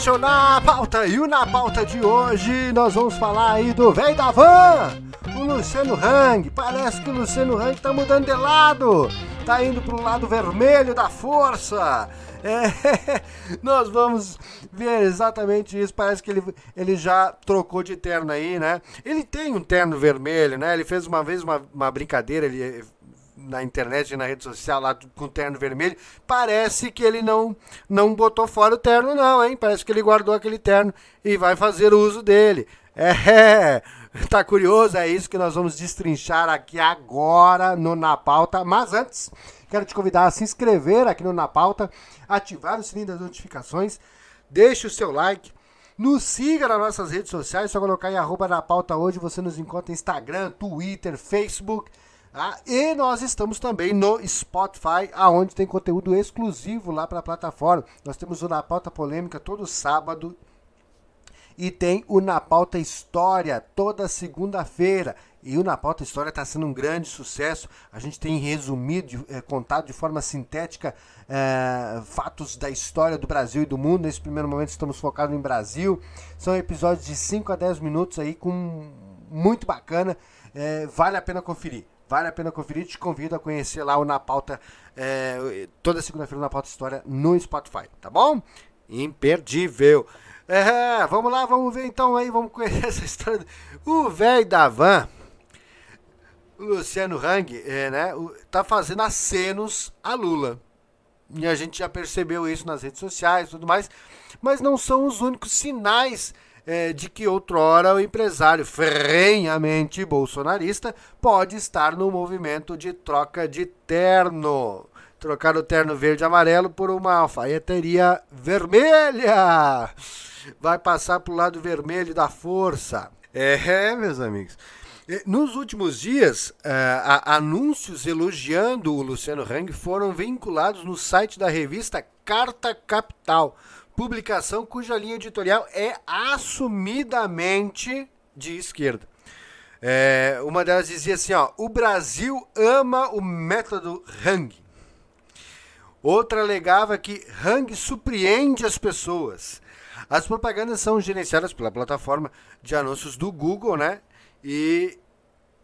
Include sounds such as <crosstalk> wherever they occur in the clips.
Na Pauta. E Na Pauta de hoje nós vamos falar aí do velho da van, o Luciano Hang. Parece que o Luciano Hang tá mudando de lado, tá indo pro lado vermelho da força. É, <laughs> nós vamos ver exatamente isso. Parece que ele, ele já trocou de terno aí, né? Ele tem um terno vermelho, né? Ele fez uma vez uma, uma brincadeira, ele na internet e na rede social lá com terno vermelho, parece que ele não não botou fora o terno não, hein? Parece que ele guardou aquele terno e vai fazer uso dele. É, <laughs> tá curioso? É isso que nós vamos destrinchar aqui agora no Na Pauta. Mas antes, quero te convidar a se inscrever aqui no Na Pauta, ativar o sininho das notificações, deixe o seu like, nos siga nas nossas redes sociais, só colocar em arroba na pauta hoje, você nos encontra Instagram, Twitter, Facebook ah, e nós estamos também no Spotify, aonde tem conteúdo exclusivo lá para a plataforma. Nós temos o Na Pauta Polêmica todo sábado e tem o Na Pauta História toda segunda-feira. E o Na Pauta História está sendo um grande sucesso. A gente tem resumido, é, contado de forma sintética é, fatos da história do Brasil e do mundo. Nesse primeiro momento estamos focados em Brasil. São episódios de 5 a 10 minutos aí com muito bacana. É, vale a pena conferir. Vale a pena conferir. Te convido a conhecer lá o Na Pauta, é, toda segunda-feira na Pauta História no Spotify, tá bom? Imperdível. É, vamos lá, vamos ver então aí, vamos conhecer <laughs> essa história. O velho da van, Luciano Hang, é, né, tá fazendo acenos a Lula. E a gente já percebeu isso nas redes sociais e tudo mais. Mas não são os únicos sinais é, de que outrora o empresário ferrenhamente bolsonarista pode estar no movimento de troca de terno. Trocar o terno verde e amarelo por uma alfaiateria vermelha. Vai passar para o lado vermelho da força. É, meus amigos. Nos últimos dias, uh, anúncios elogiando o Luciano Hang foram vinculados no site da revista Carta Capital, publicação cuja linha editorial é assumidamente de esquerda. É, uma delas dizia assim: ó, o Brasil ama o método Hang. Outra alegava que Hang surpreende as pessoas. As propagandas são gerenciadas pela plataforma de anúncios do Google, né? E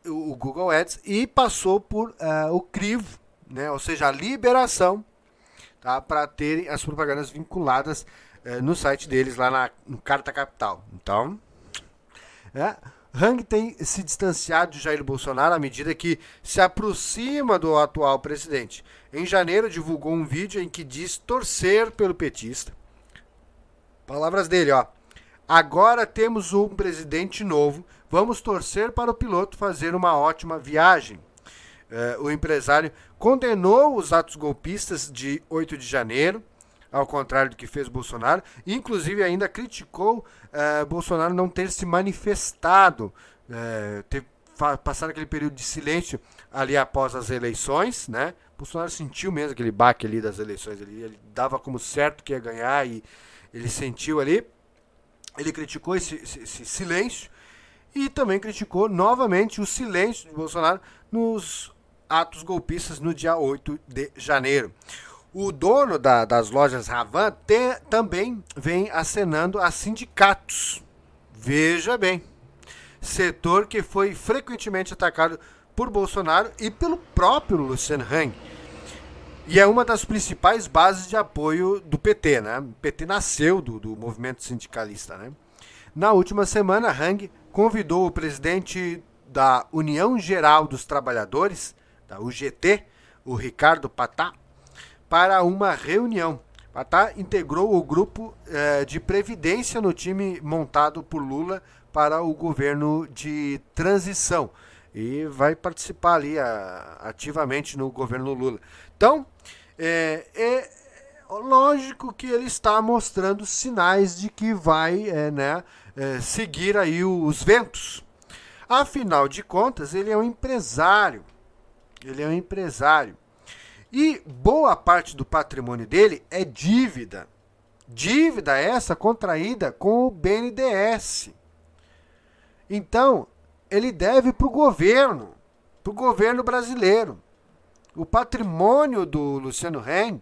o Google Ads e passou por uh, o crivo, né? Ou seja, a liberação, tá? Para terem as propagandas vinculadas é, no site deles lá na, no Carta Capital. Então, é, Hang tem se distanciado de Jair Bolsonaro à medida que se aproxima do atual presidente. Em janeiro, divulgou um vídeo em que diz torcer pelo petista. Palavras dele, ó. Agora temos um presidente novo. Vamos torcer para o piloto fazer uma ótima viagem. É, o empresário condenou os atos golpistas de 8 de janeiro ao contrário do que fez Bolsonaro. Inclusive, ainda criticou eh, Bolsonaro não ter se manifestado, eh, ter passado aquele período de silêncio ali após as eleições, né? Bolsonaro sentiu mesmo aquele baque ali das eleições, ele, ele dava como certo que ia ganhar e ele sentiu ali. Ele criticou esse, esse, esse silêncio e também criticou novamente o silêncio de Bolsonaro nos atos golpistas no dia 8 de janeiro. O dono da, das lojas Ravan também vem acenando a sindicatos. Veja bem, setor que foi frequentemente atacado por Bolsonaro e pelo próprio Luciano Hang. E é uma das principais bases de apoio do PT, né? O PT nasceu do, do movimento sindicalista, né? Na última semana, Hang convidou o presidente da União Geral dos Trabalhadores, da UGT, o Ricardo Patá, para uma reunião. Patá integrou o grupo eh, de previdência no time montado por Lula para o governo de transição e vai participar ali a, ativamente no governo Lula. Então, é, é, lógico que ele está mostrando sinais de que vai é, né, é, seguir aí os ventos. Afinal de contas, ele é um empresário. Ele é um empresário. E boa parte do patrimônio dele é dívida. Dívida essa contraída com o BNDES. Então, ele deve para o governo, para o governo brasileiro. O patrimônio do Luciano Ren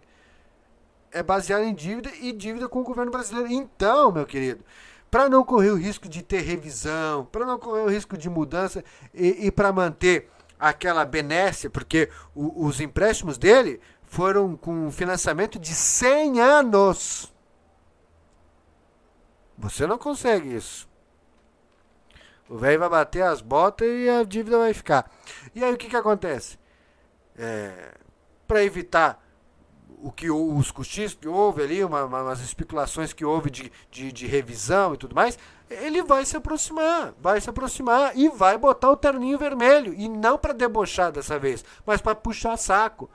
é baseada em dívida e dívida com o governo brasileiro. Então, meu querido, para não correr o risco de ter revisão, para não correr o risco de mudança e, e para manter aquela benécia, porque o, os empréstimos dele foram com financiamento de 100 anos. Você não consegue isso. O velho vai bater as botas e a dívida vai ficar. E aí o que, que acontece? É, Para evitar o que os cochichos que houve ali, uma, uma, umas especulações que houve de, de, de, revisão e tudo mais, ele vai se aproximar, vai se aproximar e vai botar o terninho vermelho. E não para debochar dessa vez, mas para puxar saco.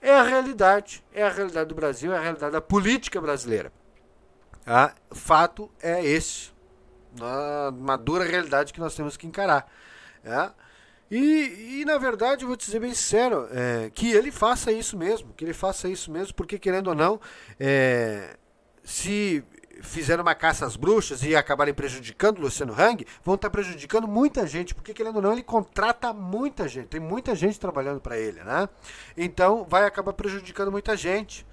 É a realidade, é a realidade do Brasil, é a realidade da política brasileira. Ah, fato é esse, uma dura realidade que nós temos que encarar. É? E, e, na verdade, eu vou te dizer bem sincero, é, que ele faça isso mesmo, que ele faça isso mesmo, porque querendo ou não, é, se fizeram uma caça às bruxas e acabarem prejudicando o Luciano Hang, vão estar prejudicando muita gente, porque querendo ou não, ele contrata muita gente, tem muita gente trabalhando para ele, né? Então vai acabar prejudicando muita gente.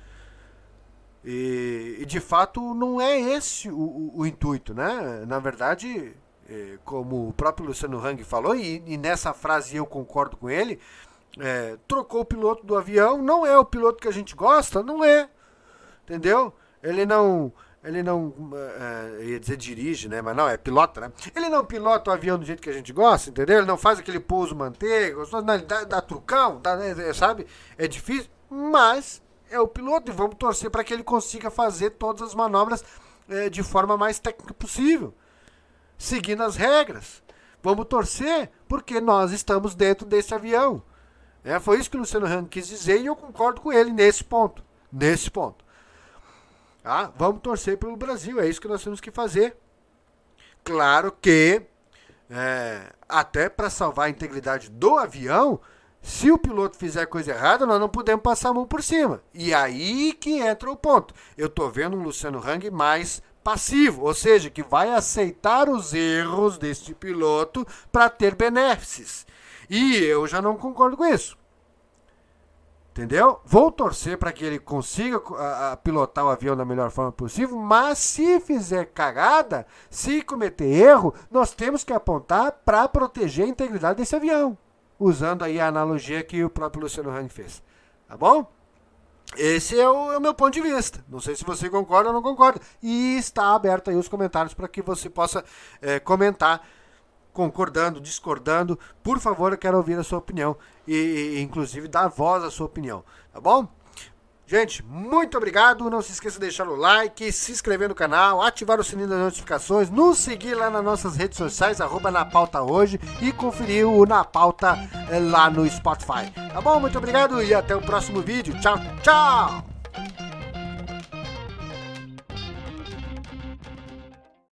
E, e de fato não é esse o, o, o intuito, né? Na verdade, como o próprio Luciano Hang falou, e, e nessa frase eu concordo com ele, é, trocou o piloto do avião, não é o piloto que a gente gosta, não é, entendeu? Ele não, ele não, é, ia dizer dirige, né, mas não, é pilota, né? Ele não pilota o avião do jeito que a gente gosta, entendeu? Ele não faz aquele pouso manteiga, não, dá, dá trucão, dá, é, sabe? É difícil, mas é o piloto e vamos torcer para que ele consiga fazer todas as manobras é, de forma mais técnica possível seguindo as regras. Vamos torcer, porque nós estamos dentro desse avião. É, foi isso que o Luciano Hang quis dizer e eu concordo com ele nesse ponto. Nesse ponto. Ah, vamos torcer pelo Brasil, é isso que nós temos que fazer. Claro que, é, até para salvar a integridade do avião, se o piloto fizer coisa errada, nós não podemos passar a mão por cima. E aí que entra o ponto. Eu estou vendo um Luciano Hang mais passivo, ou seja, que vai aceitar os erros deste piloto para ter benefícios. E eu já não concordo com isso. Entendeu? Vou torcer para que ele consiga a, a, pilotar o avião da melhor forma possível, mas se fizer cagada, se cometer erro, nós temos que apontar para proteger a integridade desse avião, usando aí a analogia que o próprio Luciano Hang fez. Tá bom? Esse é o, é o, meu ponto de vista. Não sei se você concorda ou não concorda. E está aberto aí os comentários para que você possa é, comentar, concordando, discordando. Por favor, eu quero ouvir a sua opinião e, e, inclusive, dar voz à sua opinião. Tá bom? Gente, muito obrigado. Não se esqueça de deixar o like, se inscrever no canal, ativar o sininho das notificações, nos seguir lá nas nossas redes sociais, arroba na pauta hoje e conferir o Na Pauta eh, lá no Spotify. Tá bom? Muito obrigado e até o próximo vídeo. Tchau, tchau!